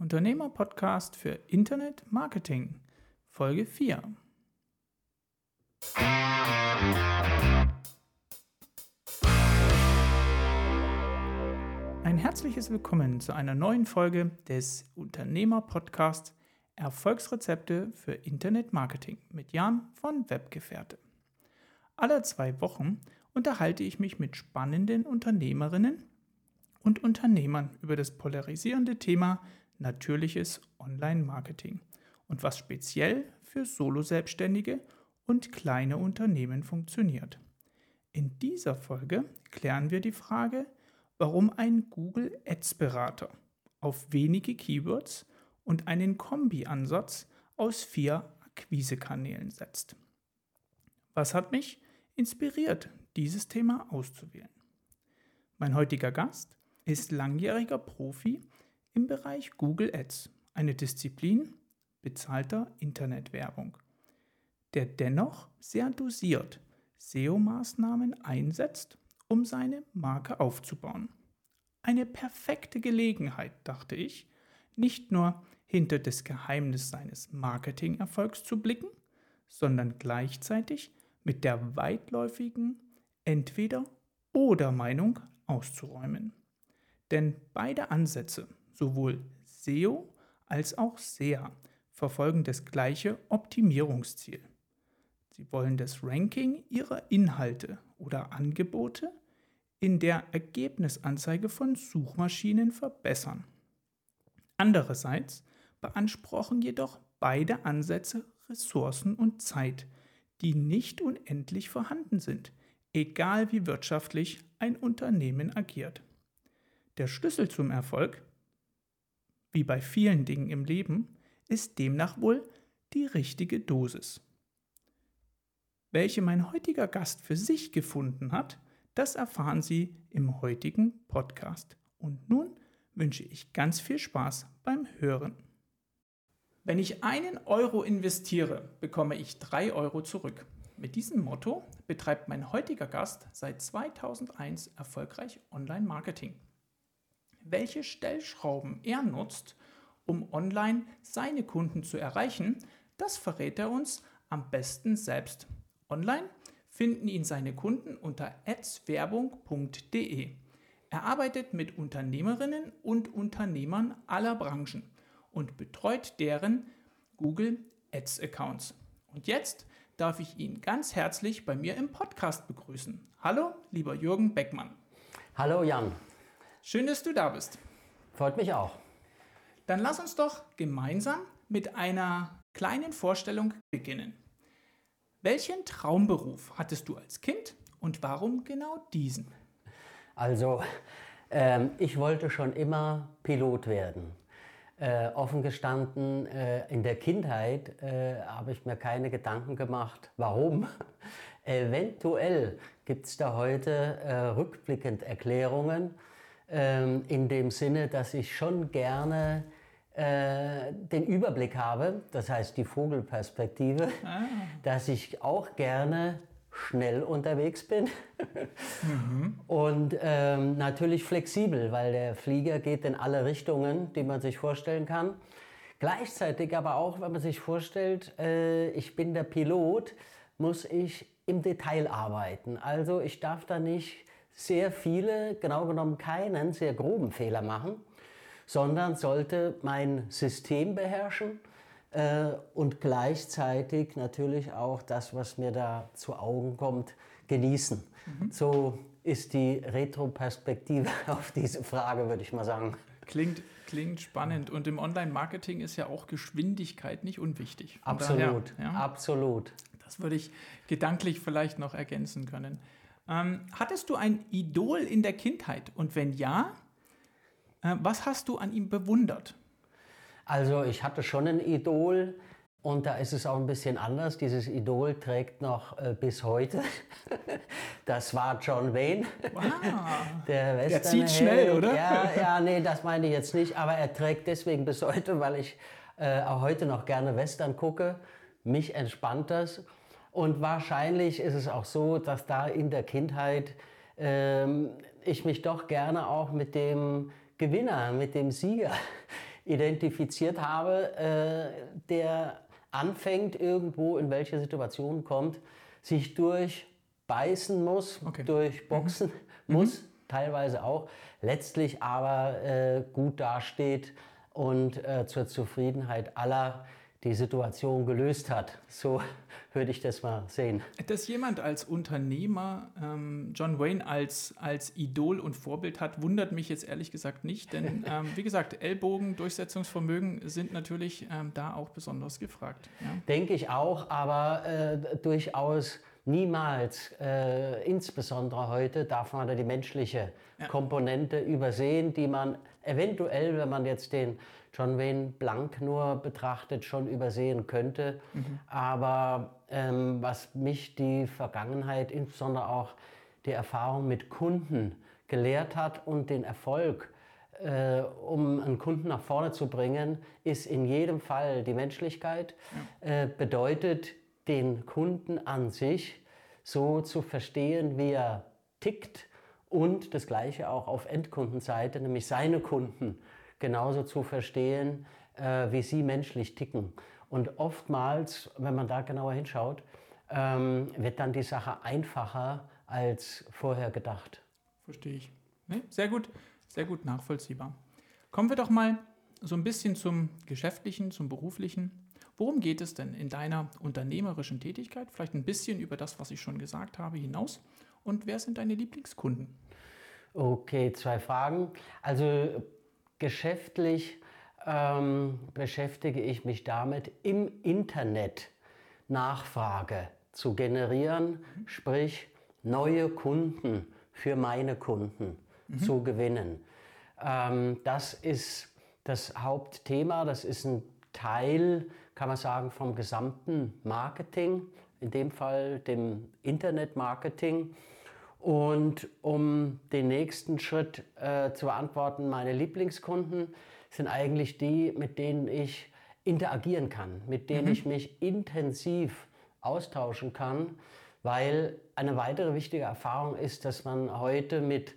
Unternehmer-Podcast für Internet Marketing, Folge 4. Ein herzliches Willkommen zu einer neuen Folge des Unternehmer-Podcasts Erfolgsrezepte für Internet Marketing mit Jan von Webgefährte. Alle zwei Wochen unterhalte ich mich mit spannenden Unternehmerinnen und Unternehmern über das polarisierende Thema natürliches Online-Marketing und was speziell für Solo-Selbstständige und kleine Unternehmen funktioniert. In dieser Folge klären wir die Frage, warum ein Google Ads Berater auf wenige Keywords und einen Kombi-Ansatz aus vier Akquisekanälen setzt. Was hat mich inspiriert, dieses Thema auszuwählen? Mein heutiger Gast ist langjähriger Profi im Bereich Google Ads, eine Disziplin bezahlter Internetwerbung, der dennoch sehr dosiert SEO-Maßnahmen einsetzt, um seine Marke aufzubauen. Eine perfekte Gelegenheit, dachte ich, nicht nur hinter das Geheimnis seines Marketingerfolgs zu blicken, sondern gleichzeitig mit der weitläufigen Entweder-oder-Meinung auszuräumen. Denn beide Ansätze, sowohl SEO als auch SEA, verfolgen das gleiche Optimierungsziel. Sie wollen das Ranking ihrer Inhalte oder Angebote in der Ergebnisanzeige von Suchmaschinen verbessern. Andererseits beanspruchen jedoch beide Ansätze Ressourcen und Zeit, die nicht unendlich vorhanden sind, egal wie wirtschaftlich ein Unternehmen agiert. Der Schlüssel zum Erfolg, wie bei vielen Dingen im Leben, ist demnach wohl die richtige Dosis. Welche mein heutiger Gast für sich gefunden hat, das erfahren Sie im heutigen Podcast. Und nun wünsche ich ganz viel Spaß beim Hören. Wenn ich einen Euro investiere, bekomme ich drei Euro zurück. Mit diesem Motto betreibt mein heutiger Gast seit 2001 erfolgreich Online-Marketing welche Stellschrauben er nutzt, um online seine Kunden zu erreichen, das verrät er uns am besten selbst. Online finden ihn seine Kunden unter adswerbung.de. Er arbeitet mit Unternehmerinnen und Unternehmern aller Branchen und betreut deren Google Ads Accounts. Und jetzt darf ich ihn ganz herzlich bei mir im Podcast begrüßen. Hallo, lieber Jürgen Beckmann. Hallo Jan. Schön, dass du da bist. Freut mich auch. Dann lass uns doch gemeinsam mit einer kleinen Vorstellung beginnen. Welchen Traumberuf hattest du als Kind und warum genau diesen? Also, ähm, ich wollte schon immer Pilot werden. Äh, offen gestanden, äh, in der Kindheit äh, habe ich mir keine Gedanken gemacht, warum. Eventuell gibt es da heute äh, rückblickend Erklärungen, ähm, in dem Sinne, dass ich schon gerne äh, den Überblick habe, das heißt die Vogelperspektive, ah. dass ich auch gerne schnell unterwegs bin mhm. und ähm, natürlich flexibel, weil der Flieger geht in alle Richtungen, die man sich vorstellen kann. Gleichzeitig aber auch, wenn man sich vorstellt, äh, ich bin der Pilot, muss ich im Detail arbeiten. Also ich darf da nicht sehr viele, genau genommen keinen sehr groben Fehler machen, sondern sollte mein System beherrschen äh, und gleichzeitig natürlich auch das, was mir da zu Augen kommt, genießen. Mhm. So ist die Retroperspektive auf diese Frage, würde ich mal sagen. Klingt, klingt spannend. Und im Online-Marketing ist ja auch Geschwindigkeit nicht unwichtig. Von absolut, daher, ja, absolut. Das würde ich gedanklich vielleicht noch ergänzen können. Ähm, hattest du ein Idol in der Kindheit? Und wenn ja, äh, was hast du an ihm bewundert? Also ich hatte schon ein Idol und da ist es auch ein bisschen anders. Dieses Idol trägt noch äh, bis heute. das war John Wayne. Wow. Der, der zieht schnell, oder? Ja, ja, nee, das meine ich jetzt nicht. Aber er trägt deswegen bis heute, weil ich äh, auch heute noch gerne Western gucke. Mich entspannt das. Und wahrscheinlich ist es auch so, dass da in der Kindheit ähm, ich mich doch gerne auch mit dem Gewinner, mit dem Sieger identifiziert habe, äh, der anfängt, irgendwo in welche Situation kommt, sich durchbeißen muss, okay. durchboxen mhm. muss, mhm. teilweise auch, letztlich aber äh, gut dasteht und äh, zur Zufriedenheit aller die Situation gelöst hat. So würde ich das mal sehen. Dass jemand als Unternehmer ähm, John Wayne als, als Idol und Vorbild hat, wundert mich jetzt ehrlich gesagt nicht. Denn ähm, wie gesagt, Ellbogen, Durchsetzungsvermögen sind natürlich ähm, da auch besonders gefragt. Ja? Denke ich auch, aber äh, durchaus niemals, äh, insbesondere heute, darf man da die menschliche ja. Komponente übersehen, die man eventuell, wenn man jetzt den John Wayne blank nur betrachtet, schon übersehen könnte. Mhm. Aber ähm, was mich die Vergangenheit, insbesondere auch die Erfahrung mit Kunden gelehrt hat und den Erfolg, äh, um einen Kunden nach vorne zu bringen, ist in jedem Fall die Menschlichkeit. Äh, bedeutet, den Kunden an sich so zu verstehen, wie er tickt und das Gleiche auch auf Endkundenseite, nämlich seine Kunden genauso zu verstehen, äh, wie sie menschlich ticken. Und oftmals, wenn man da genauer hinschaut, ähm, wird dann die Sache einfacher als vorher gedacht. Verstehe ich. Nee, sehr gut, sehr gut nachvollziehbar. Kommen wir doch mal so ein bisschen zum Geschäftlichen, zum Beruflichen. Worum geht es denn in deiner unternehmerischen Tätigkeit? Vielleicht ein bisschen über das, was ich schon gesagt habe, hinaus. Und wer sind deine Lieblingskunden? Okay, zwei Fragen. Also geschäftlich ähm, beschäftige ich mich damit, im Internet Nachfrage zu generieren, sprich neue Kunden für meine Kunden mhm. zu gewinnen. Ähm, das ist das Hauptthema, das ist ein Teil, kann man sagen, vom gesamten Marketing, in dem Fall dem Internetmarketing. Und um den nächsten Schritt äh, zu beantworten, meine Lieblingskunden sind eigentlich die, mit denen ich interagieren kann, mit denen mhm. ich mich intensiv austauschen kann, weil eine weitere wichtige Erfahrung ist, dass man heute mit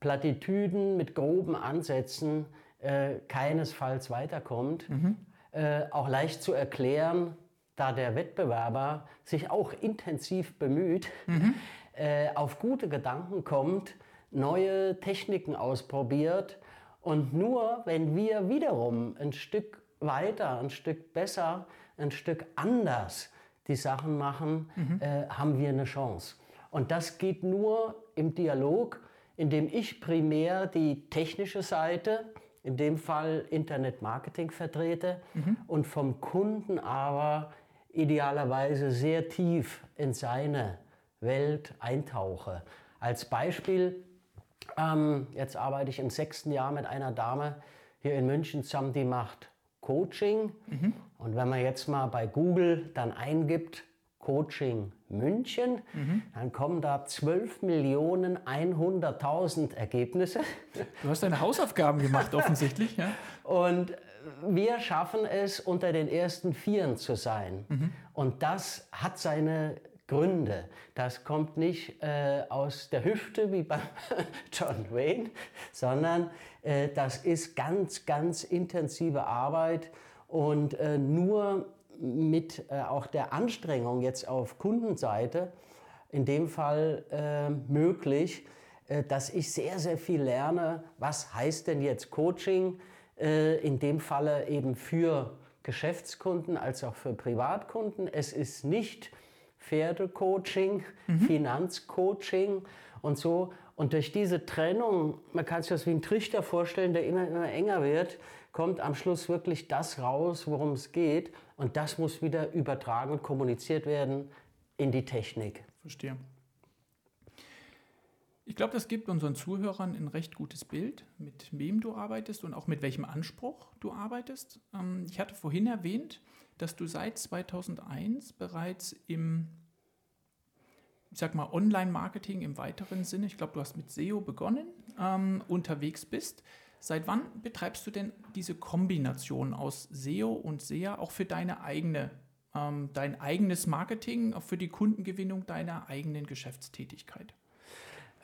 Plattitüden, mit groben Ansätzen äh, keinesfalls weiterkommt. Mhm. Äh, auch leicht zu erklären, da der Wettbewerber sich auch intensiv bemüht, mhm. Äh, auf gute Gedanken kommt, neue Techniken ausprobiert und nur wenn wir wiederum ein Stück weiter, ein Stück besser, ein Stück anders die Sachen machen, mhm. äh, haben wir eine Chance. Und das geht nur im Dialog, indem ich primär die technische Seite, in dem Fall Internet-Marketing vertrete mhm. und vom Kunden aber idealerweise sehr tief in seine Welt eintauche. Als Beispiel, ähm, jetzt arbeite ich im sechsten Jahr mit einer Dame hier in München zusammen, die macht Coaching. Mhm. Und wenn man jetzt mal bei Google dann eingibt, Coaching München, mhm. dann kommen da 12 Millionen 100.000 Ergebnisse. Du hast deine Hausaufgaben gemacht, offensichtlich. Ja. Und wir schaffen es, unter den ersten Vieren zu sein. Mhm. Und das hat seine Gründe. Das kommt nicht äh, aus der Hüfte wie bei John Wayne, sondern äh, das ist ganz, ganz intensive Arbeit und äh, nur mit äh, auch der Anstrengung jetzt auf Kundenseite in dem Fall äh, möglich, äh, dass ich sehr, sehr viel lerne. Was heißt denn jetzt Coaching? in dem Falle eben für Geschäftskunden als auch für Privatkunden. Es ist nicht Pferdecoaching, mhm. Finanzcoaching und so. Und durch diese Trennung, man kann sich das wie ein Trichter vorstellen, der immer, immer enger wird, kommt am Schluss wirklich das raus, worum es geht. Und das muss wieder übertragen und kommuniziert werden in die Technik. Verstehe. Ich glaube, das gibt unseren Zuhörern ein recht gutes Bild, mit wem du arbeitest und auch mit welchem Anspruch du arbeitest. Ähm, ich hatte vorhin erwähnt, dass du seit 2001 bereits im, ich sag mal, Online-Marketing im weiteren Sinne, ich glaube, du hast mit SEO begonnen, ähm, unterwegs bist. Seit wann betreibst du denn diese Kombination aus SEO und SEA auch für deine eigene, ähm, dein eigenes Marketing, auch für die Kundengewinnung deiner eigenen Geschäftstätigkeit?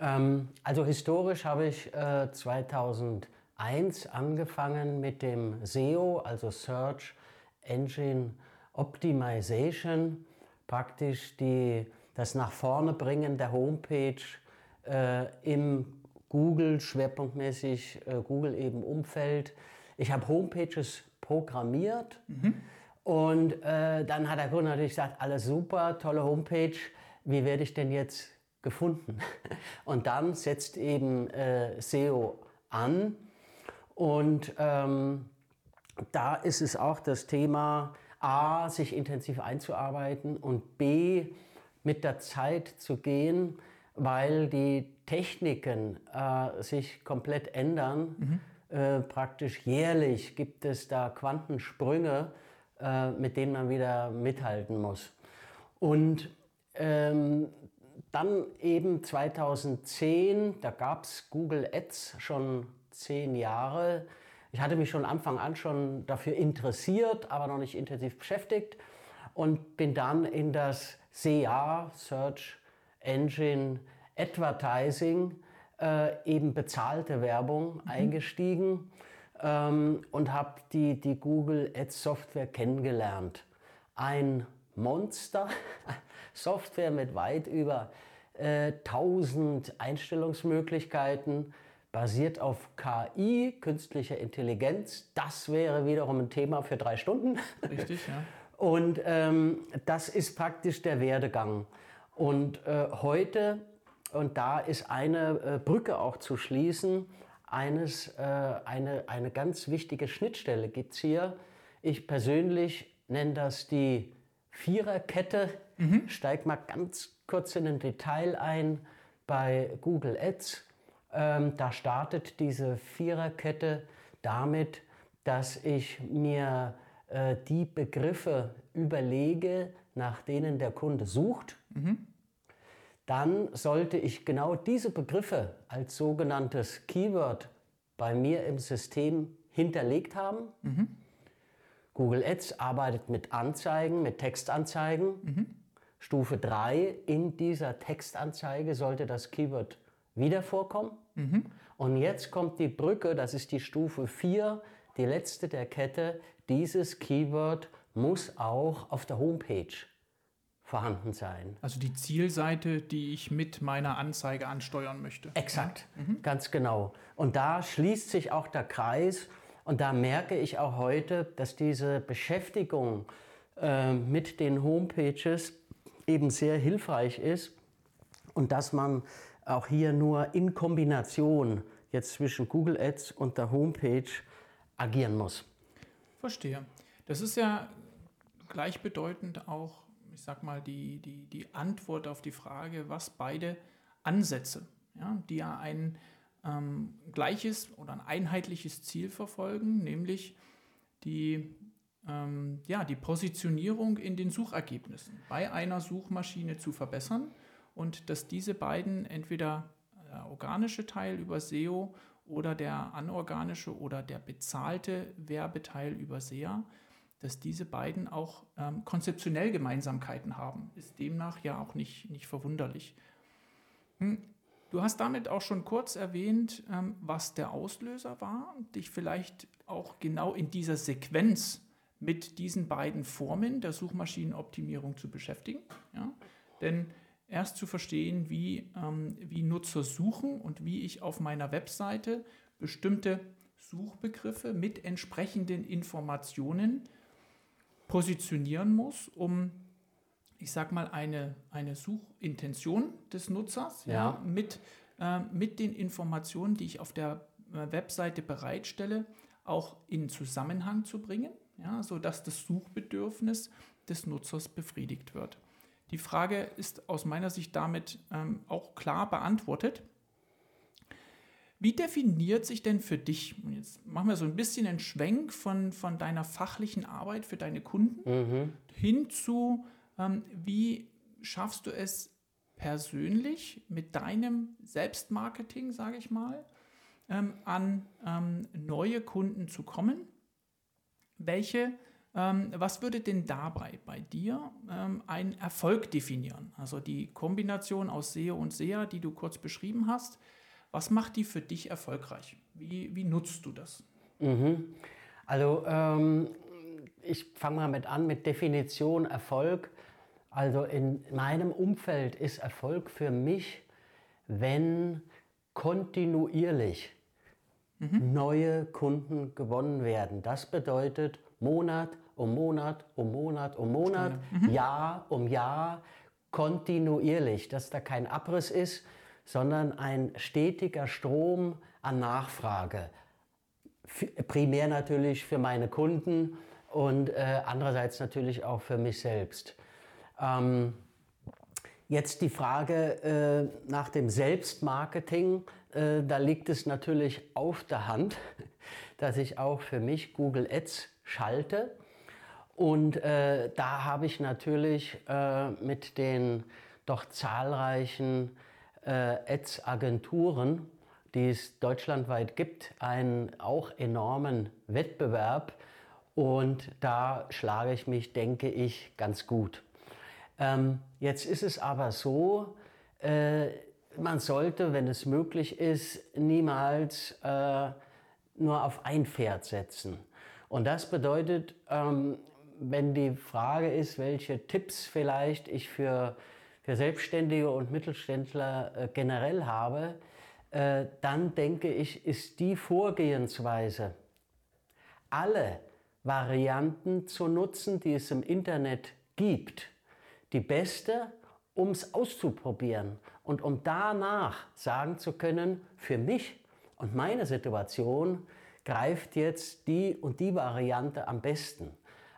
Ähm, also historisch habe ich äh, 2001 2001 angefangen mit dem SEO, also Search Engine Optimization, praktisch die, das nach vorne bringen der Homepage äh, im Google, schwerpunktmäßig äh, Google eben Umfeld. Ich habe Homepages programmiert mhm. und äh, dann hat der Kunde natürlich gesagt, alles super, tolle Homepage, wie werde ich denn jetzt gefunden? Und dann setzt eben äh, SEO an und ähm, da ist es auch das Thema, A, sich intensiv einzuarbeiten und B, mit der Zeit zu gehen, weil die Techniken äh, sich komplett ändern. Mhm. Äh, praktisch jährlich gibt es da Quantensprünge, äh, mit denen man wieder mithalten muss. Und ähm, dann eben 2010, da gab es Google Ads schon zehn Jahre. Ich hatte mich schon Anfang an schon dafür interessiert, aber noch nicht intensiv beschäftigt und bin dann in das SEA, Search Engine Advertising, äh, eben bezahlte Werbung mhm. eingestiegen ähm, und habe die, die Google Ads Software kennengelernt. Ein Monster, Software mit weit über äh, 1000 Einstellungsmöglichkeiten, basiert auf KI, künstlicher Intelligenz. Das wäre wiederum ein Thema für drei Stunden. Richtig, ja. Und ähm, das ist praktisch der Werdegang. Und äh, heute, und da ist eine äh, Brücke auch zu schließen, eines, äh, eine, eine ganz wichtige Schnittstelle gibt es hier. Ich persönlich nenne das die Viererkette. Mhm. Steig mal ganz kurz in ein Detail ein bei Google Ads. Ähm, da startet diese Viererkette damit, dass ich mir äh, die Begriffe überlege, nach denen der Kunde sucht. Mhm. Dann sollte ich genau diese Begriffe als sogenanntes Keyword bei mir im System hinterlegt haben. Mhm. Google Ads arbeitet mit Anzeigen, mit Textanzeigen. Mhm. Stufe 3 in dieser Textanzeige sollte das Keyword wieder vorkommen. Mhm. Und jetzt kommt die Brücke, das ist die Stufe 4, die letzte der Kette. Dieses Keyword muss auch auf der Homepage vorhanden sein. Also die Zielseite, die ich mit meiner Anzeige ansteuern möchte. Exakt, mhm. ganz genau. Und da schließt sich auch der Kreis und da merke ich auch heute, dass diese Beschäftigung äh, mit den Homepages eben sehr hilfreich ist und dass man auch hier nur in Kombination jetzt zwischen Google Ads und der Homepage agieren muss. Verstehe. Das ist ja gleichbedeutend auch, ich sag mal, die, die, die Antwort auf die Frage, was beide Ansätze, ja, die ja ein ähm, gleiches oder ein einheitliches Ziel verfolgen, nämlich die, ähm, ja, die Positionierung in den Suchergebnissen bei einer Suchmaschine zu verbessern und dass diese beiden entweder der organische Teil über SEO oder der anorganische oder der bezahlte Werbeteil über SEA, dass diese beiden auch ähm, konzeptionell Gemeinsamkeiten haben, ist demnach ja auch nicht, nicht verwunderlich. Hm. Du hast damit auch schon kurz erwähnt, ähm, was der Auslöser war, dich vielleicht auch genau in dieser Sequenz mit diesen beiden Formen der Suchmaschinenoptimierung zu beschäftigen. Ja? Denn erst zu verstehen, wie, ähm, wie Nutzer suchen und wie ich auf meiner Webseite bestimmte Suchbegriffe mit entsprechenden Informationen positionieren muss, um, ich sag mal, eine, eine Suchintention des Nutzers ja. ja mit, äh, mit den Informationen, die ich auf der äh, Webseite bereitstelle, auch in Zusammenhang zu bringen, ja, sodass das Suchbedürfnis des Nutzers befriedigt wird. Die Frage ist aus meiner Sicht damit ähm, auch klar beantwortet. Wie definiert sich denn für dich, und jetzt machen wir so ein bisschen einen Schwenk von, von deiner fachlichen Arbeit für deine Kunden mhm. hin zu, wie schaffst du es persönlich mit deinem Selbstmarketing, sage ich mal, ähm, an ähm, neue Kunden zu kommen? Welche ähm, was würde denn dabei bei dir ähm, einen Erfolg definieren? Also die Kombination aus SEO und SEA, die du kurz beschrieben hast. Was macht die für dich erfolgreich? Wie, wie nutzt du das? Mhm. Also ähm, ich fange mal mit an mit Definition Erfolg. Also in meinem Umfeld ist Erfolg für mich, wenn kontinuierlich mhm. neue Kunden gewonnen werden. Das bedeutet Monat um Monat um Monat um Monat, mhm. Jahr um Jahr, kontinuierlich, dass da kein Abriss ist, sondern ein stetiger Strom an Nachfrage. Primär natürlich für meine Kunden und äh, andererseits natürlich auch für mich selbst. Ähm, jetzt die Frage äh, nach dem Selbstmarketing. Äh, da liegt es natürlich auf der Hand, dass ich auch für mich Google Ads schalte. Und äh, da habe ich natürlich äh, mit den doch zahlreichen äh, Ads-Agenturen, die es deutschlandweit gibt, einen auch enormen Wettbewerb. Und da schlage ich mich, denke ich, ganz gut. Ähm, jetzt ist es aber so, äh, man sollte, wenn es möglich ist, niemals äh, nur auf ein Pferd setzen. Und das bedeutet, ähm, wenn die Frage ist, welche Tipps vielleicht ich für, für Selbstständige und Mittelständler äh, generell habe, äh, dann denke ich, ist die Vorgehensweise, alle Varianten zu nutzen, die es im Internet gibt, die beste, um es auszuprobieren und um danach sagen zu können, für mich und meine Situation greift jetzt die und die Variante am besten.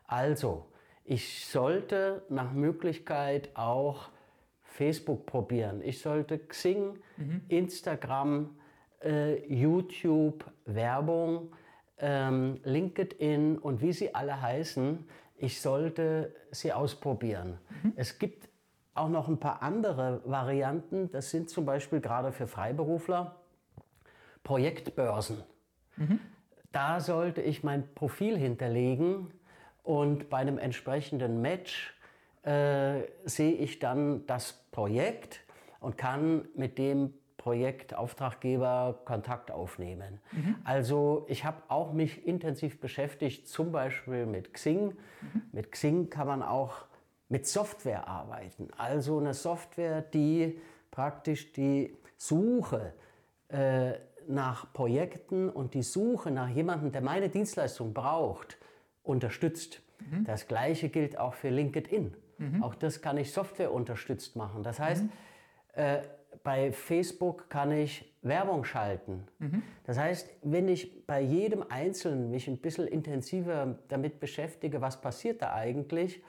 Also, ich sollte nach Möglichkeit auch Facebook probieren. Ich sollte Xing, mhm. Instagram, äh, YouTube, Werbung, ähm, LinkedIn und wie sie alle heißen, ich sollte sie ausprobieren. Mhm. Es gibt auch noch ein paar andere Varianten. Das sind zum Beispiel gerade für Freiberufler Projektbörsen. Mhm. Da sollte ich mein Profil hinterlegen und bei einem entsprechenden Match äh, sehe ich dann das Projekt und kann mit dem Projektauftraggeber Kontakt aufnehmen. Mhm. Also ich habe auch mich intensiv beschäftigt, zum Beispiel mit Xing. Mhm. Mit Xing kann man auch mit Software arbeiten. Also eine Software, die praktisch die Suche äh, nach Projekten und die Suche nach jemandem, der meine Dienstleistung braucht, unterstützt. Mhm. Das gleiche gilt auch für LinkedIn. Mhm. Auch das kann ich Software unterstützt machen. Das heißt, mhm. äh, bei Facebook kann ich Werbung schalten. Mhm. Das heißt, wenn ich bei jedem Einzelnen mich ein bisschen intensiver damit beschäftige, was passiert da eigentlich,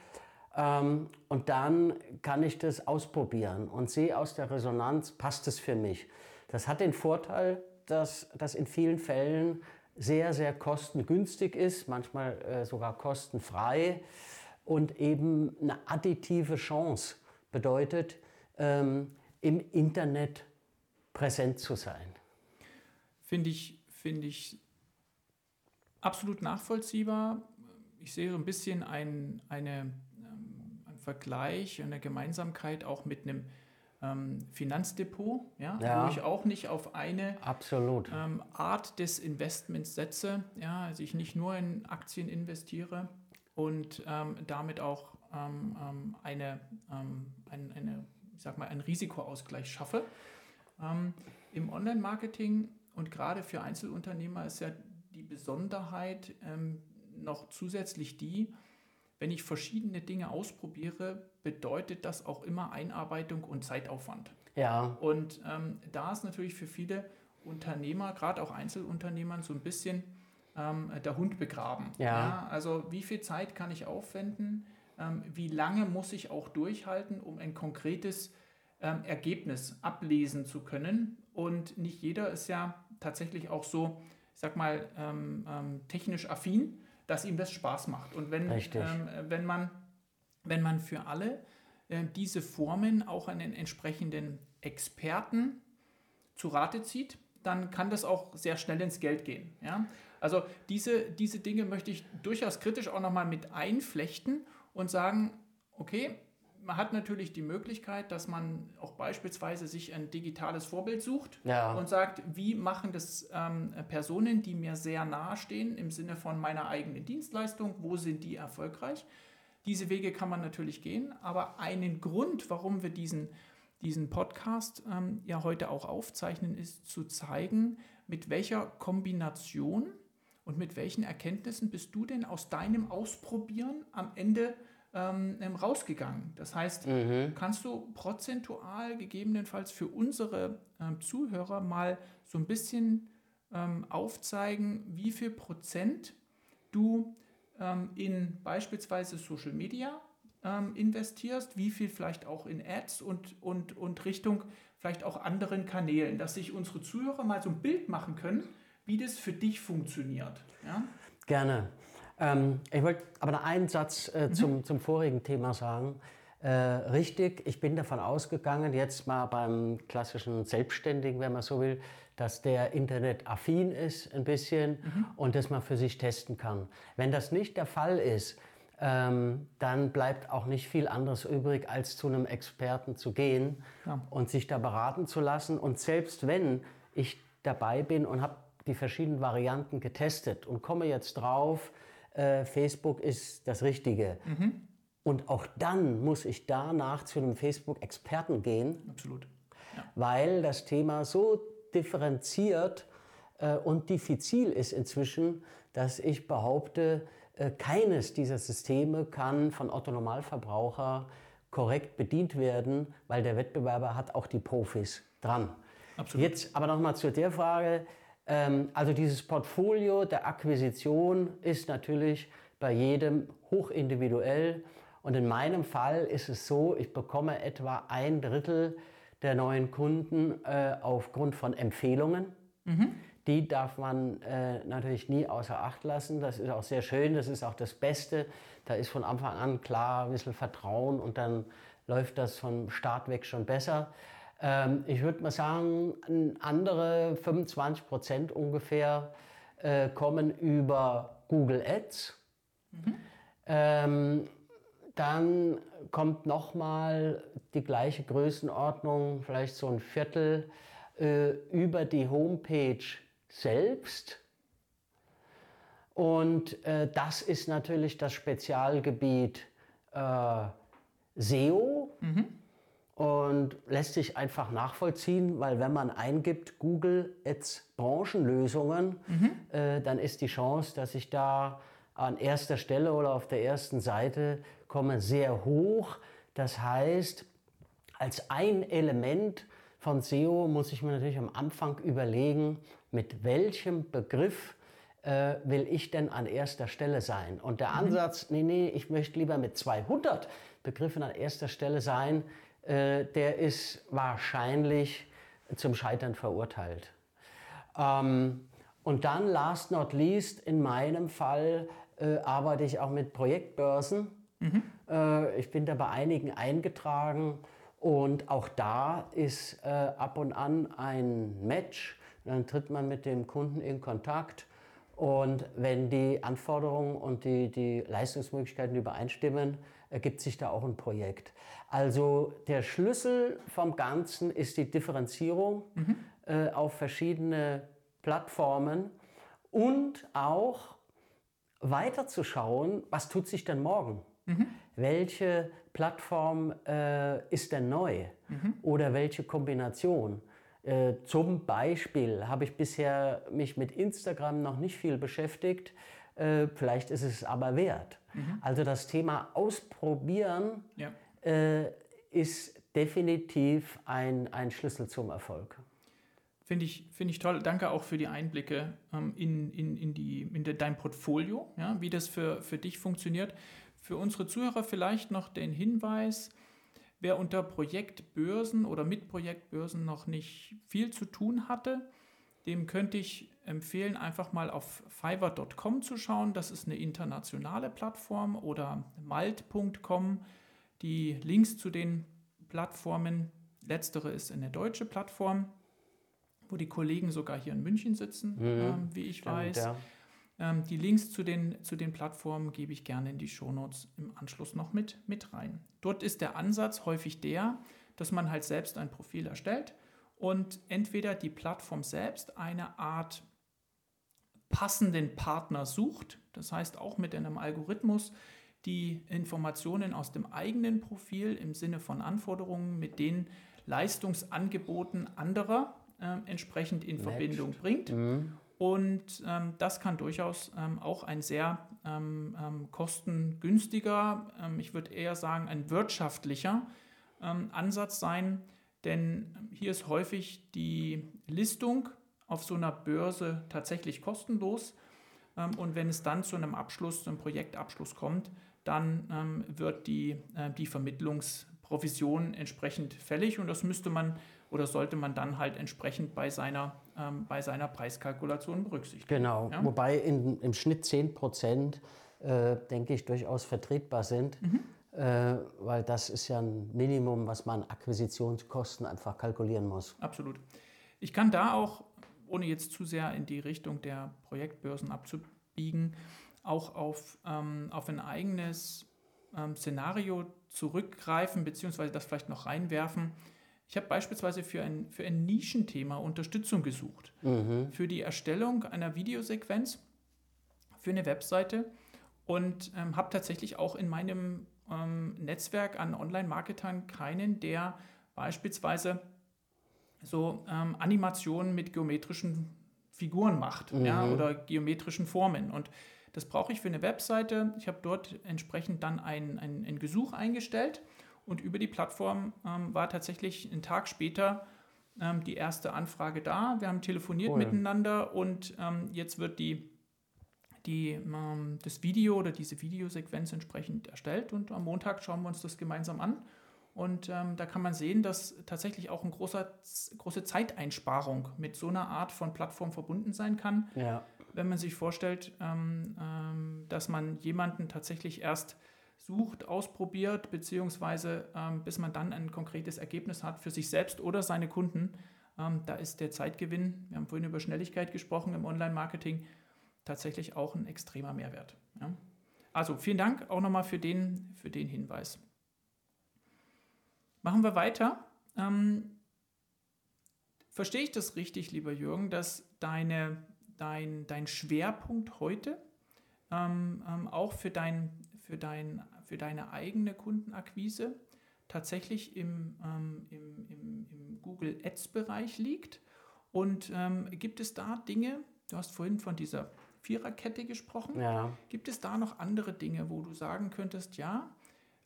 ähm, und dann kann ich das ausprobieren und sehe aus der Resonanz, passt es für mich. Das hat den Vorteil, dass das in vielen Fällen sehr, sehr kostengünstig ist, manchmal äh, sogar kostenfrei und eben eine additive Chance bedeutet, ähm, im Internet präsent zu sein. Finde ich, finde ich absolut nachvollziehbar. Ich sehe so ein bisschen ein, eine, ähm, einen Vergleich, eine Gemeinsamkeit auch mit einem ähm, Finanzdepot, ja, ja, wo ich auch nicht auf eine ähm, Art des Investments setze, ja, also ich nicht nur in Aktien investiere und ähm, damit auch ähm, ähm, eine, ein, eine, ich sag mal, einen Risikoausgleich schaffe. Im Online-Marketing und gerade für Einzelunternehmer ist ja die Besonderheit noch zusätzlich die, wenn ich verschiedene Dinge ausprobiere, bedeutet das auch immer Einarbeitung und Zeitaufwand. Ja. Und ähm, da ist natürlich für viele Unternehmer, gerade auch Einzelunternehmern, so ein bisschen ähm, der Hund begraben. Ja. ja. Also wie viel Zeit kann ich aufwenden? Ähm, wie lange muss ich auch durchhalten, um ein konkretes ähm, Ergebnis ablesen zu können? Und nicht jeder ist ja tatsächlich auch so, ich sag mal, ähm, technisch affin dass ihm das Spaß macht. Und wenn, wenn, man, wenn man für alle äh, diese Formen auch einen entsprechenden Experten zu Rate zieht, dann kann das auch sehr schnell ins Geld gehen. Ja? Also diese, diese Dinge möchte ich durchaus kritisch auch nochmal mit einflechten und sagen, okay, man hat natürlich die Möglichkeit, dass man auch beispielsweise sich ein digitales Vorbild sucht Ja. und sagt, wie machen das ähm, Personen, die mir sehr nahe stehen, im Sinne von meiner eigenen Dienstleistung, wo sind die erfolgreich? Diese Wege kann man natürlich gehen, aber einen Grund, warum wir diesen, diesen Podcast ähm, ja heute auch aufzeichnen, ist zu zeigen, mit welcher Kombination und mit welchen Erkenntnissen bist du denn aus deinem Ausprobieren am Ende ähm, ähm, rausgegangen? Das heißt, kannst du prozentual gegebenenfalls für unsere ähm, Zuhörer mal so ein bisschen ähm, aufzeigen, wie viel Prozent du ähm, in beispielsweise Social Media ähm, investierst, wie viel vielleicht auch in Ads und, und, und Richtung vielleicht auch anderen Kanälen, dass sich unsere Zuhörer mal so ein Bild machen können, wie das für dich funktioniert. Ja? Gerne. Ähm, ich wollte aber noch einen Satz äh, zum, zum vorigen Thema sagen. Äh, richtig, ich bin davon ausgegangen, jetzt mal beim klassischen Selbstständigen, wenn man so will, dass der internetaffin ist ein bisschen und das man für sich testen kann. Wenn das nicht der Fall ist, ähm, dann bleibt auch nicht viel anderes übrig, als zu einem Experten zu gehen Ja. und sich da beraten zu lassen. Und selbst wenn ich dabei bin und habe die verschiedenen Varianten getestet und komme jetzt drauf, äh, Facebook ist das Richtige. Und auch dann muss ich danach zu einem Facebook-Experten gehen, Absolut. weil das Thema so differenziert äh, und diffizil ist inzwischen, dass ich behaupte, äh, keines dieser Systeme kann von Otto Normalverbraucher korrekt bedient werden, weil der Wettbewerber hat auch die Profis dran. Absolut. Jetzt aber nochmal zu der Frage. Ähm, also dieses Portfolio der Akquisition ist natürlich bei jedem hochindividuell. Und in meinem Fall ist es so, ich bekomme etwa ein Drittel der neuen Kunden äh, aufgrund von Empfehlungen. Die darf man äh, natürlich nie außer Acht lassen. Das ist auch sehr schön, das ist auch das Beste. Da ist von Anfang an klar ein bisschen Vertrauen und dann läuft das vom Start weg schon besser. Ähm, ich würde mal sagen, andere 25 Prozent ungefähr äh, kommen über Google Ads. Ähm, dann kommt nochmal die gleiche Größenordnung, vielleicht so ein Viertel, äh, über die Homepage selbst. Und äh, das ist natürlich das Spezialgebiet äh, SEO und lässt sich einfach nachvollziehen, weil wenn man eingibt Google Ads Branchenlösungen, äh, dann ist die Chance, dass ich da an erster Stelle oder auf der ersten Seite komme, sehr hoch. Das heißt, als ein Element von SEO muss ich mir natürlich am Anfang überlegen, mit welchem Begriff äh, will ich denn an erster Stelle sein. Und der Ansatz, nee, nee, ich möchte lieber mit 200 Begriffen an erster Stelle sein, äh, der ist wahrscheinlich zum Scheitern verurteilt. Ähm, und dann, last not least, in meinem Fall äh, arbeite ich auch mit Projektbörsen. Äh, ich bin da bei einigen eingetragen und auch da ist äh, ab und an ein Match. Dann tritt man mit dem Kunden in Kontakt und wenn die Anforderungen und die, die Leistungsmöglichkeiten übereinstimmen, ergibt sich da auch ein Projekt. Also der Schlüssel vom Ganzen ist die Differenzierung äh, auf verschiedene Plattformen und auch weiterzuschauen, was tut sich denn morgen? Welche Plattform äh, ist denn neu? Oder welche Kombination? Äh, zum Beispiel habe ich bisher mich mit Instagram noch nicht viel beschäftigt. Äh, vielleicht ist es aber wert. Also das Thema Ausprobieren Ja. Äh, ist definitiv ein, ein Schlüssel zum Erfolg. Finde ich, finde ich toll. Danke auch für die Einblicke ähm, in, in, in, die, in de, dein Portfolio, ja, wie das für, für dich funktioniert. Für unsere Zuhörer vielleicht noch den Hinweis, wer unter Projektbörsen oder mit Projektbörsen noch nicht viel zu tun hatte, dem könnte ich empfehlen, einfach mal auf fiverr.com zu schauen. Das ist eine internationale Plattform oder malt.com. Die Links zu den Plattformen, letztere ist eine deutsche Plattform, wo die Kollegen sogar hier in München sitzen, ähm, wie ich weiß. Ja. Ähm, die Links zu den, zu den Plattformen gebe ich gerne in die Shownotes im Anschluss noch mit, mit rein. Dort ist der Ansatz häufig der, dass man halt selbst ein Profil erstellt und entweder die Plattform selbst eine Art passenden Partner sucht, das heißt auch mit einem Algorithmus, die Informationen aus dem eigenen Profil im Sinne von Anforderungen mit den Leistungsangeboten anderer äh, entsprechend in Matched. Verbindung bringt. Mhm. Und ähm, das kann durchaus ähm, auch ein sehr ähm, ähm kostengünstiger, ähm, ich würde eher sagen ein wirtschaftlicher ähm, Ansatz sein, denn hier ist häufig die Listung auf so einer Börse tatsächlich kostenlos. und wenn es dann zu einem Abschluss, zu einem Projektabschluss kommt, dann wird die, äh, die Vermittlungsprovision entsprechend fällig und das müsste man oder sollte man dann halt entsprechend bei seiner, ähm, bei seiner Preiskalkulation berücksichtigen. Genau, ja? wobei in, im Schnitt 10 Prozent, äh, denke ich, durchaus vertretbar sind. Mhm. Äh, weil das ist ja ein Minimum, was man Akquisitionskosten einfach kalkulieren muss. Absolut. Ich kann da auch, ohne jetzt zu sehr in die Richtung der Projektbörsen abzubiegen, auch auf, ähm, auf ein eigenes ähm, Szenario zurückgreifen, beziehungsweise das vielleicht noch reinwerfen, ich habe beispielsweise für ein, für ein Nischenthema Unterstützung gesucht. Mhm. Für die Erstellung einer Videosequenz für eine Webseite und ähm, habe tatsächlich auch in meinem ähm, Netzwerk an Online-Marketern keinen, der beispielsweise so ähm, Animationen mit geometrischen Figuren macht mhm. ja, oder geometrischen Formen. Und das brauche ich für eine Webseite. Ich habe dort entsprechend dann ein, ein, ein Gesuch eingestellt und über die Plattform ähm, war tatsächlich einen Tag später ähm, die erste Anfrage da. Wir haben telefoniert oh ja. miteinander und ähm, jetzt wird die, die, ähm, das Video oder diese Videosequenz entsprechend erstellt und am Montag schauen wir uns das gemeinsam an. Und ähm, da kann man sehen, dass tatsächlich auch eine große, große Zeiteinsparung mit so einer Art von Plattform verbunden sein kann. Ja. Wenn man sich vorstellt, ähm, dass man jemanden tatsächlich erst sucht, ausprobiert, beziehungsweise ähm, bis man dann ein konkretes Ergebnis hat für sich selbst oder seine Kunden. Ähm, da ist der Zeitgewinn, wir haben vorhin über Schnelligkeit gesprochen im Online-Marketing, tatsächlich auch ein extremer Mehrwert. Ja. Also vielen Dank auch nochmal für den, für den Hinweis. Machen wir weiter. Ähm, verstehe ich das richtig, lieber Jürgen, dass deine, dein, dein Schwerpunkt heute ähm, ähm, auch für dein, für, dein, für deine eigene Kundenakquise tatsächlich im, ähm, im, im, im, Google Ads-Bereich liegt. Und ähm, gibt es da Dinge, du hast vorhin von dieser Viererkette gesprochen, ja. gibt es da noch andere Dinge, wo du sagen könntest, ja,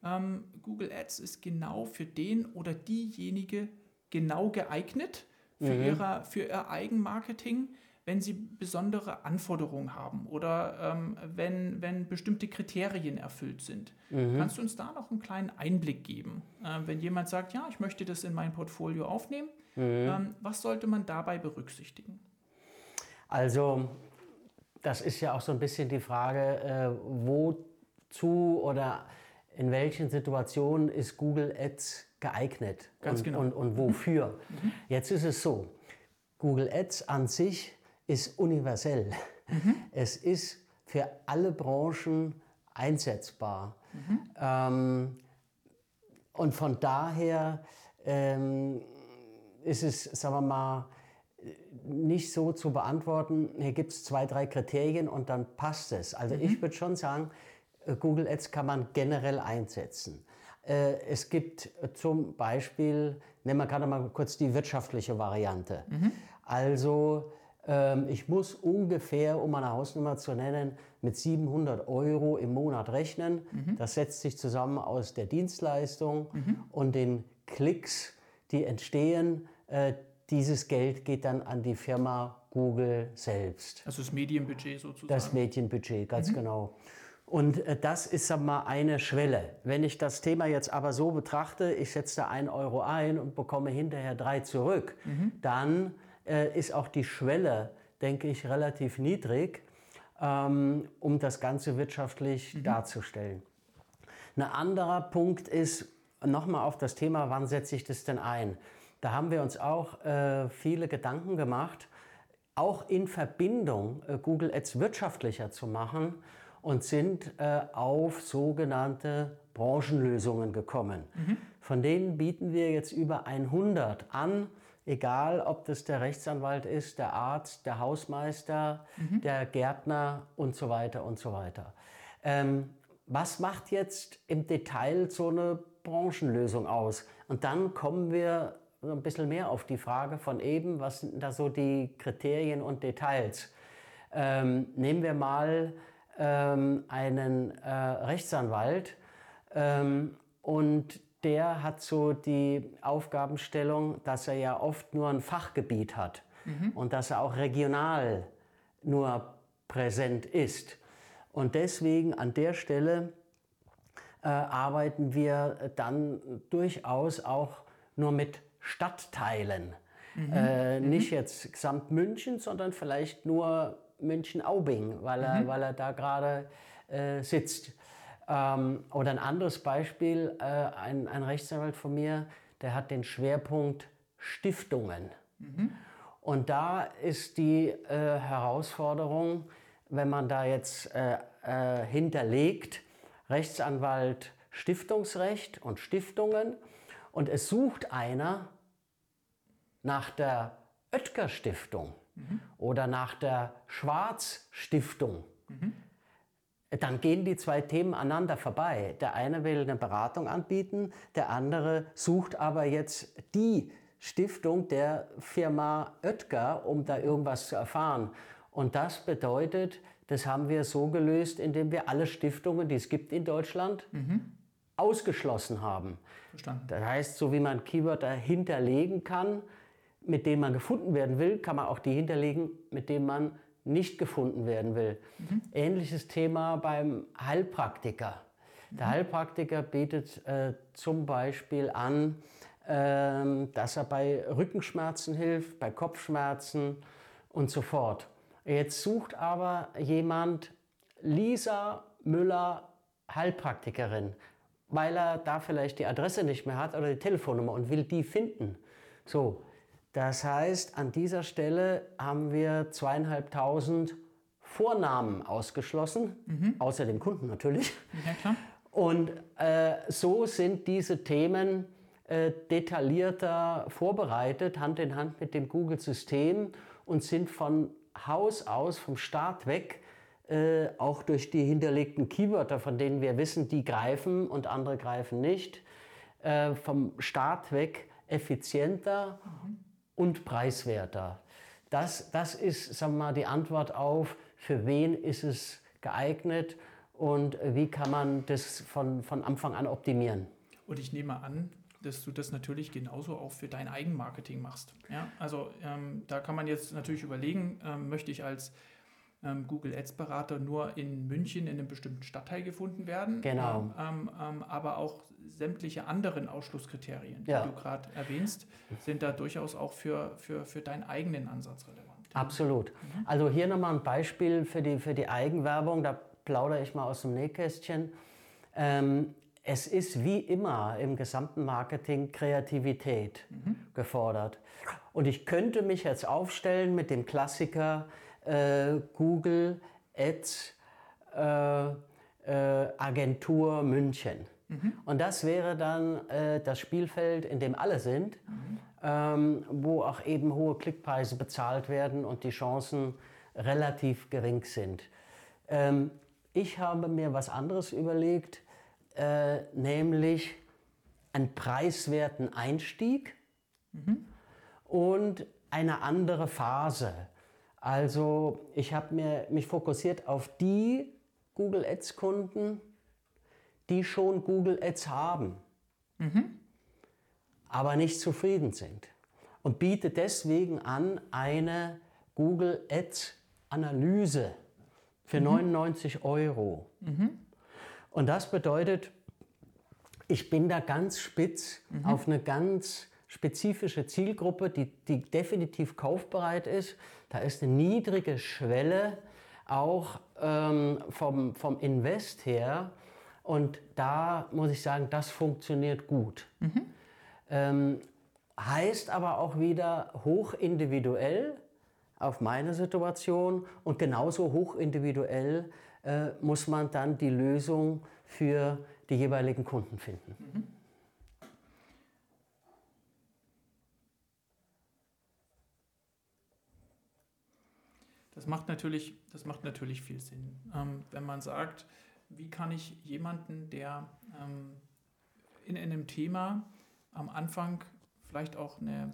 ähm, Google Ads ist genau für den oder diejenige genau geeignet für, mhm. ihrer, für ihr Eigenmarketing wenn sie besondere Anforderungen haben oder ähm, wenn, wenn bestimmte Kriterien erfüllt sind. Mhm. Kannst du uns da noch einen kleinen Einblick geben? Äh, wenn jemand sagt, ja, ich möchte das in mein Portfolio aufnehmen, mhm. ähm, was sollte man dabei berücksichtigen? Also, das ist ja auch so ein bisschen die Frage, äh, wozu oder in welchen Situationen ist Google Ads geeignet Ganz und, genau. und, und wofür. Mhm. Jetzt ist es so, Google Ads an sich ist universell. Mhm. Es ist für alle Branchen einsetzbar. Mhm. Ähm, und von daher ähm, ist es, sagen wir mal, nicht so zu beantworten, hier gibt es zwei, drei Kriterien und dann passt es. Also mhm. ich würde schon sagen, äh, Google Ads kann man generell einsetzen. Äh, es gibt zum Beispiel, nehmen wir gerade mal kurz die wirtschaftliche Variante. Mhm. Also ich muss ungefähr, um eine Hausnummer zu nennen, mit 700 Euro im Monat rechnen. Mhm. Das setzt sich zusammen aus der Dienstleistung mhm. und den Klicks, die entstehen. Äh, dieses Geld geht dann an die Firma Google selbst. Also das Medienbudget sozusagen. Das Medienbudget, ganz mhm. genau. Und äh, das ist sag mal, eine Schwelle. Wenn ich das Thema jetzt aber so betrachte, ich setze da 1 Euro ein und bekomme hinterher drei zurück, mhm. dann äh, ist auch die Schwelle, denke ich, relativ niedrig, ähm, um das Ganze wirtschaftlich mhm. darzustellen. Ein anderer Punkt ist nochmal auf das Thema, wann setze ich das denn ein? Da haben wir uns auch äh, viele Gedanken gemacht. auch in Verbindung äh, Google Ads wirtschaftlicher zu machen und sind äh, auf sogenannte Branchenlösungen gekommen. Mhm. Von denen bieten wir jetzt über 100 an, egal ob das der Rechtsanwalt ist, der Arzt, der Hausmeister, mhm. der Gärtner und so weiter und so weiter. Ähm, was macht jetzt im Detail so eine Branchenlösung aus? Und dann kommen wir ein bisschen mehr auf die Frage von eben, was sind da so die Kriterien und Details? Ähm, nehmen wir mal ähm, einen äh, Rechtsanwalt ähm, und der hat so die Aufgabenstellung, dass er ja oft nur ein Fachgebiet hat mhm. und dass er auch regional nur präsent ist. Und deswegen an der Stelle äh, arbeiten wir dann durchaus auch nur mit Stadtteilen. Mhm. Äh, mhm. Nicht jetzt gesamt München, sondern vielleicht nur München-Aubing, weil, er, mhm. weil er da gerade äh, sitzt. Ähm, oder ein anderes Beispiel, äh, ein, ein, Rechtsanwalt von mir, der hat den Schwerpunkt Stiftungen. Mhm. Und da ist die äh, Herausforderung, wenn man da jetzt äh, äh, hinterlegt, Rechtsanwalt Stiftungsrecht und Stiftungen, und es sucht einer nach der Oetker Stiftung mhm. oder nach der Schwarz Stiftung, mhm. Dann gehen die zwei Themen aneinander vorbei. Der eine will eine Beratung anbieten, der andere sucht aber jetzt die Stiftung der Firma Oetker, um da irgendwas zu erfahren. Und das bedeutet, das haben wir so gelöst, indem wir alle Stiftungen, die es gibt in Deutschland, mhm. ausgeschlossen haben. Verstanden. Das heißt, so wie man Keyword dahinterlegen kann, mit dem man gefunden werden will, kann man auch die hinterlegen, mit dem man nicht gefunden werden will. Mhm. Ähnliches Thema beim Heilpraktiker. Der mhm. Heilpraktiker bietet äh, zum Beispiel an, äh, dass er bei Rückenschmerzen hilft, bei Kopfschmerzen und so fort. Jetzt sucht aber jemand Lisa Müller, Heilpraktikerin, weil er da vielleicht die Adresse nicht mehr hat oder die Telefonnummer und will die finden. So, das heißt, an dieser Stelle haben wir zweieinhalbtausend Vornamen ausgeschlossen, mhm. außer dem Kunden natürlich. Ja, klar. Und äh, so sind diese Themen äh, detaillierter vorbereitet, Hand in Hand mit dem Google-System und sind von Haus aus, vom Start weg, äh, auch durch die hinterlegten Keywörter, von denen wir wissen, die greifen und andere greifen nicht, äh, vom Start weg effizienter. Mhm und preiswerter. Das, das ist sagen wir mal, die Antwort auf, für wen ist es geeignet und wie kann man das von, von Anfang an optimieren. Und ich nehme an, dass du das natürlich genauso auch für dein Eigenmarketing machst. Ja? Also ähm, da kann man jetzt natürlich überlegen, ähm, möchte ich als ähm, Google Ads Berater nur in München in einem bestimmten Stadtteil gefunden werden. Genau. Ähm, ähm, aber auch sämtliche anderen Ausschlusskriterien, die ja. du gerade erwähnst, sind da durchaus auch für, für, für deinen eigenen Ansatz relevant. Absolut. Mhm. Also hier nochmal ein Beispiel für die, für die Eigenwerbung, da plaudere ich mal aus dem Nähkästchen. Ähm, es ist wie immer im gesamten Marketing Kreativität mhm. gefordert. Und ich könnte mich jetzt aufstellen mit dem Klassiker äh, Google Ads äh, äh, Agentur München. Mhm. Und das wäre dann äh, das Spielfeld, in dem alle sind, mhm. ähm, wo auch eben hohe Klickpreise bezahlt werden und die Chancen relativ gering sind. Ähm, ich habe mir was anderes überlegt, äh, nämlich einen preiswerten Einstieg mhm. und eine andere Phase. Also ich habe mich fokussiert auf die Google Ads Kunden, die schon Google Ads haben, mhm. aber nicht zufrieden sind. Und biete deswegen an eine Google Ads Analyse für mhm. 99 Euro. Mhm. Und das bedeutet, ich bin da ganz spitz mhm. auf eine ganz spezifische Zielgruppe, die, die definitiv kaufbereit ist. Da ist eine niedrige Schwelle auch ähm, vom, vom Invest her und da muss ich sagen, das funktioniert gut. Mhm. Ähm, heißt aber auch wieder hoch individuell, auf meine Situation und genauso hochindividuell äh, muss man dann die Lösung für die jeweiligen Kunden finden. Mhm. Das macht natürlich, das macht natürlich viel Sinn. Ähm, wenn man sagt, wie kann ich jemanden, der ähm, in einem Thema am Anfang vielleicht auch eine,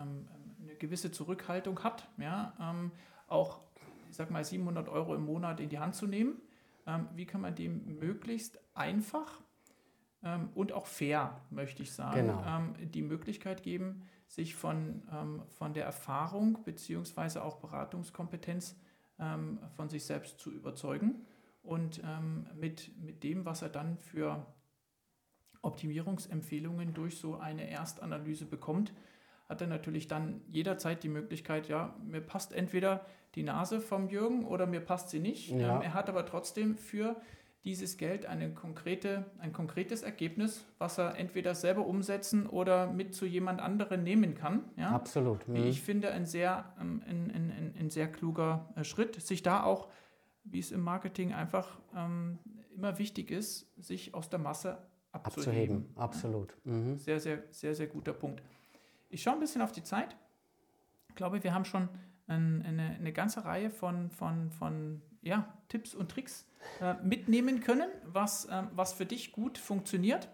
ähm, eine gewisse Zurückhaltung hat, ja, ähm, auch, ich sag mal, 700 Euro im Monat in die Hand zu nehmen, ähm, wie kann man dem möglichst einfach ähm, und auch fair, möchte ich sagen, genau. die Möglichkeit geben, sich von, ähm, von der Erfahrung bzw. auch Beratungskompetenz ähm, von sich selbst zu überzeugen und ähm, mit, mit dem, was er dann für Optimierungsempfehlungen durch so eine Erstanalyse bekommt, hat er natürlich dann jederzeit die Möglichkeit, ja, mir passt entweder die Nase vom Jürgen oder mir passt sie nicht. Ja. Ähm, er hat aber trotzdem für dieses Geld eine konkrete, ein konkretes Ergebnis, was er entweder selber umsetzen oder mit zu jemand anderem nehmen kann. Ja? Absolut. Mhm. Ich finde ein sehr, ähm, ein, ein, ein, ein, sehr kluger äh, Schritt, sich da auch, wie es im Marketing einfach ähm, immer wichtig ist, sich aus der Masse abzuheben. abzuheben. Absolut. Mhm. Sehr, sehr, sehr, sehr guter Punkt. Ich schaue ein bisschen auf die Zeit. Ich glaube, wir haben schon eine, eine ganze Reihe von, von, von ja, Tipps und Tricks äh, mitnehmen können, was, äh, was für dich gut funktioniert.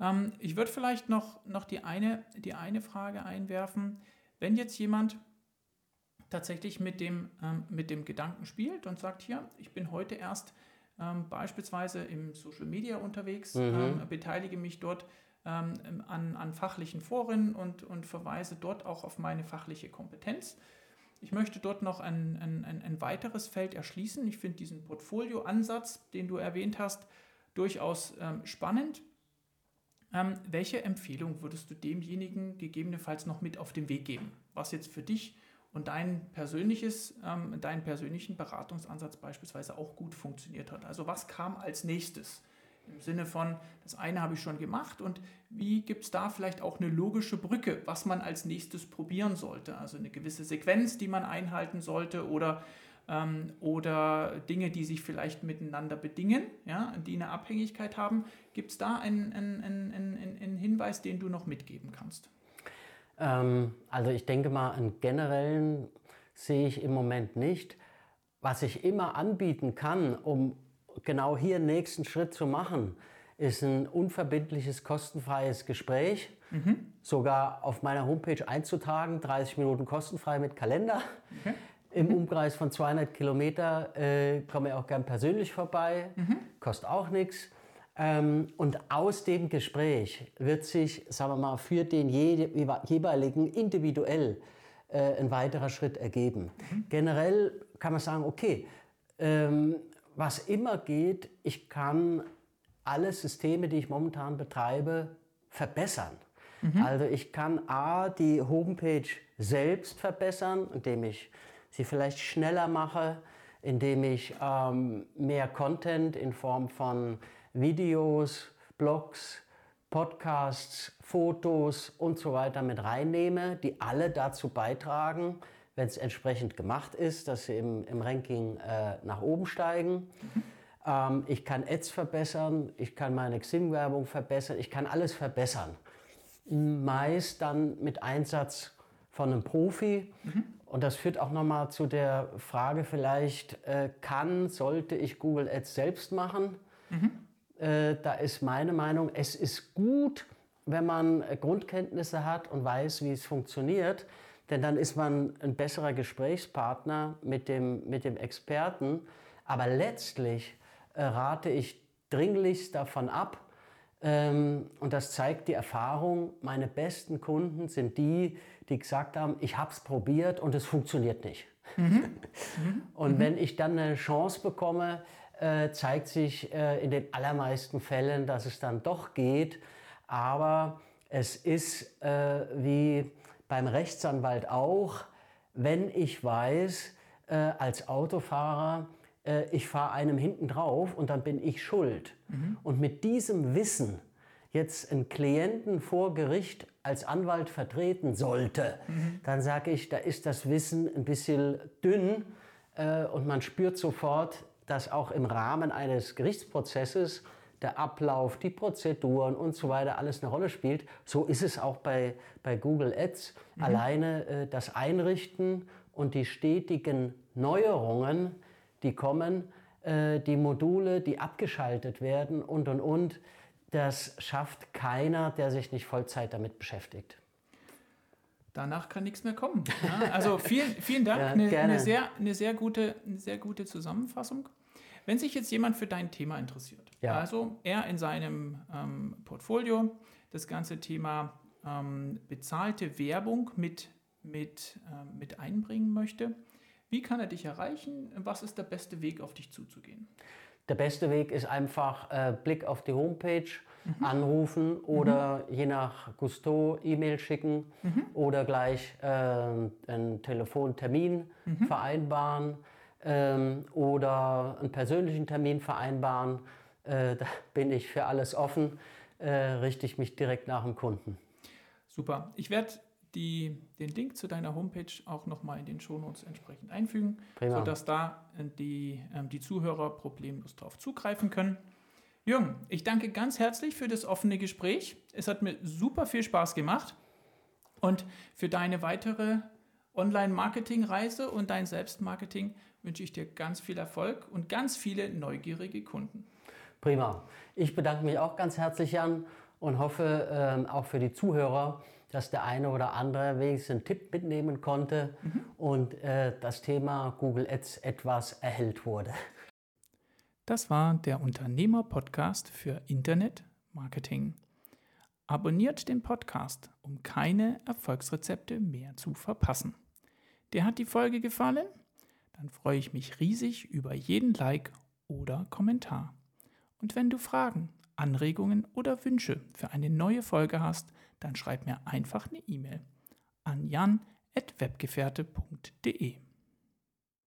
Ähm, ich würde vielleicht noch, noch die, eine, die eine Frage einwerfen. Wenn jetzt jemand tatsächlich mit dem, ähm, mit dem Gedanken spielt und sagt, hier, ich bin heute erst ähm, beispielsweise im Social Media unterwegs, mhm. ähm, beteilige mich dort ähm, an, an fachlichen Foren und, und verweise dort auch auf meine fachliche Kompetenz. Ich möchte dort noch ein, ein, ein, weiteres Feld erschließen. Ich finde diesen Portfolio-Ansatz, den du erwähnt hast, durchaus ähm, spannend. Ähm, welche Empfehlung würdest du demjenigen gegebenenfalls noch mit auf den Weg geben, was jetzt für dich und dein persönliches, ähm, deinen persönlichen Beratungsansatz beispielsweise auch gut funktioniert hat? Also was kam als nächstes? Im Sinne von, das eine habe ich schon gemacht und wie gibt es da vielleicht auch eine logische Brücke, was man als nächstes probieren sollte? Also eine gewisse Sequenz, die man einhalten sollte oder, ähm, oder Dinge, die sich vielleicht miteinander bedingen, ja, die eine Abhängigkeit haben. Gibt es da einen, einen, einen, einen, Hinweis, den du noch mitgeben kannst? Ähm, also ich denke mal, einen generellen sehe ich im Moment nicht. Was ich immer anbieten kann, um genau hier den nächsten Schritt zu machen, ist ein unverbindliches, kostenfreies Gespräch. Mhm. Sogar auf meiner Homepage einzutragen, 30 Minuten kostenfrei mit Kalender. Okay. Im mhm. Umkreis von 200 Kilometer äh, komme ich auch gern persönlich vorbei, mhm. kostet auch nichts. Ähm, und aus dem Gespräch wird sich, sagen wir mal, für den jeweiligen individuell äh, ein weiterer Schritt ergeben. Mhm. Generell kann man sagen, okay, ähm, was immer geht, ich kann alle Systeme, die ich momentan betreibe, verbessern. Mhm. Also ich kann A, die Homepage selbst verbessern, indem ich sie vielleicht schneller mache, indem ich ähm, mehr Content in Form von Videos, Blogs, Podcasts, Fotos und so weiter mit reinnehme, die alle dazu beitragen, wenn es entsprechend gemacht ist, dass sie im, im Ranking äh, nach oben steigen. Ähm, ich kann Ads verbessern, ich kann meine Xing-Werbung verbessern, ich kann alles verbessern. Meist dann mit Einsatz von einem Profi. Mhm. Und das führt auch nochmal zu der Frage vielleicht, äh, kann, sollte ich Google Ads selbst machen? Mhm. Äh, da ist meine Meinung, es ist gut, wenn man Grundkenntnisse hat und weiß, wie es funktioniert. Denn dann ist man ein besserer Gesprächspartner mit dem, mit dem Experten. Aber letztlich äh, rate ich dringlichst davon ab, ähm, und das zeigt die Erfahrung, meine besten Kunden sind die, die gesagt haben, ich habe es probiert und es funktioniert nicht. Mhm. und mhm. wenn ich dann eine Chance bekomme, äh, zeigt sich äh, in den allermeisten Fällen, dass es dann doch geht. Aber es ist äh, wie beim Rechtsanwalt auch, wenn ich weiß, äh, als Autofahrer, äh, ich fahre einem hinten drauf und dann bin ich schuld. Mhm. Und mit diesem Wissen jetzt einen Klienten vor Gericht als Anwalt vertreten sollte, mhm. dann sage ich, da ist das Wissen ein bisschen dünn äh, und man spürt sofort, dass auch im Rahmen eines Gerichtsprozesses der Ablauf, die Prozeduren und so weiter alles eine Rolle spielt. So ist es auch bei, bei Google Ads. Mhm. Alleine äh, das Einrichten und die stetigen Neuerungen, die kommen, äh, die Module, die abgeschaltet werden und und und, das schafft keiner, der sich nicht Vollzeit damit beschäftigt. Danach kann nichts mehr kommen. Ja, also vielen, vielen Dank. Ja, eine, eine, sehr, eine, sehr gute, eine sehr gute Zusammenfassung. Wenn sich jetzt jemand für dein Thema interessiert, ja. also er in seinem ähm, Portfolio das ganze Thema ähm, bezahlte Werbung mit, mit, äh, mit einbringen möchte, wie kann er dich erreichen? Was ist der beste Weg, auf dich zuzugehen? Der beste Weg ist einfach äh, Blick auf die Homepage, mhm. anrufen oder mhm. je nach Gusto E-Mail schicken mhm. oder gleich äh, einen Telefontermin mhm. vereinbaren ähm, oder einen persönlichen Termin vereinbaren. Äh, da bin ich für alles offen, äh, richte ich mich direkt nach dem Kunden. Super. Ich werde den Link zu deiner Homepage auch nochmal in den Shownotes entsprechend einfügen, Prima. sodass da äh, die, ähm, die Zuhörer problemlos darauf zugreifen können. Jürgen, ich danke ganz herzlich für das offene Gespräch. Es hat mir super viel Spaß gemacht. Und für deine weitere Online-Marketing-Reise und dein Selbstmarketing wünsche ich dir ganz viel Erfolg und ganz viele neugierige Kunden. Prima. Ich bedanke mich auch ganz herzlich, Jan, und hoffe ähm, auch für die Zuhörer, dass der eine oder andere wenigstens einen Tipp mitnehmen konnte mhm. und äh, das Thema Google Ads etwas erhellt wurde. Das war der Unternehmer-Podcast für Internet Marketing. Abonniert den Podcast, um keine Erfolgsrezepte mehr zu verpassen. Dir hat die Folge gefallen? Dann freue ich mich riesig über jeden Like oder Kommentar. Und wenn du Fragen, Anregungen oder Wünsche für eine neue Folge hast, dann schreib mir einfach eine E-Mail an jan.webgefährte.de.